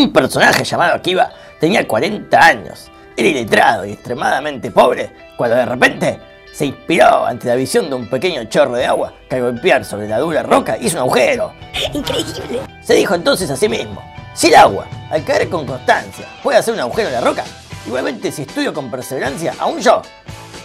Un personaje llamado Akiva tenía 40 años. Era iletrado y extremadamente pobre cuando de repente se inspiró ante la visión de un pequeño chorro de agua que al golpear sobre la dura roca hizo un agujero. Increíble. Se dijo entonces a sí mismo, si el agua, al caer con constancia, puede hacer un agujero en la roca, igualmente si estudio con perseverancia, aún yo,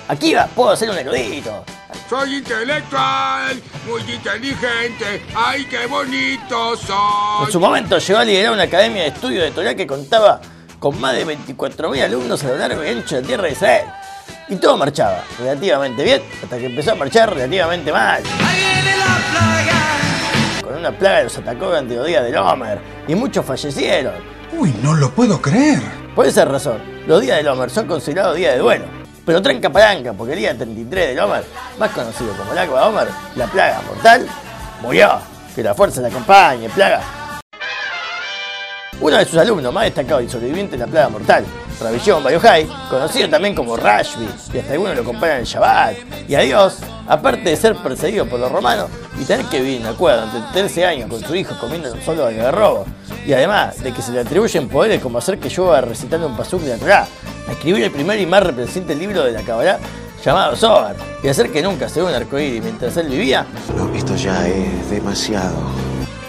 Akiva, puedo ser un erudito. Soy intelectual, muy inteligente. ¡Ay, qué bonito soy! En su momento llegó a liderar una academia de estudio de Torah que contaba con más de 24.000 alumnos a lo largo y ancho de la tierra de Israel. Y todo marchaba relativamente bien hasta que empezó a marchar relativamente mal. Con una plaga los atacó durante los días del Homer y muchos fallecieron. Uy, no lo puedo creer. Por esa razón, los días del Homer son considerados días de duelo. Pero tranca palanca, porque el día 33 del Homer, más conocido como el Agua Homer, la plaga mortal, murió. Que la fuerza le acompañe, plaga. Uno de sus alumnos más destacados y sobreviviente de la plaga mortal, Rabillon Bayohai, conocido también como Rashbi, y hasta algunos lo comparan al Shabbat, y a Dios, aparte de ser perseguido por los romanos y tener que vivir en la cueva durante 13 años con su hijo comiendo solo algarrobo, y además de que se le atribuyen poderes como hacer que llueva recitando un pasuk de la Torah, a escribir el primer y más representante libro de la Kabbalah llamado Zohar, y hacer que nunca se vea un arcoíris mientras él vivía, No, esto ya es demasiado.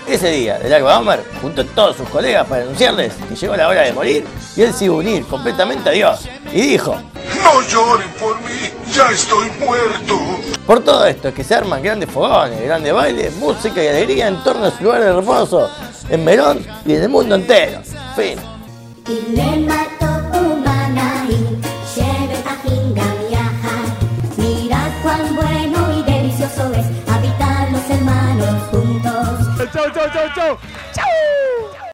ese día del Agua Homer, junto a todos sus colegas para anunciarles que llegó la hora de morir, y él se iba a unir completamente a Dios, y dijo, No lloren por mí, ya estoy muerto. Por todo esto es que se arman grandes fogones, grandes bailes, música y alegría en torno a su lugar hermoso, en Melón y en el mundo entero. Fin. Cuán bueno y delicioso es habitar los hermanos juntos. ¡Chau, chau, chau, chau! ¡Chau!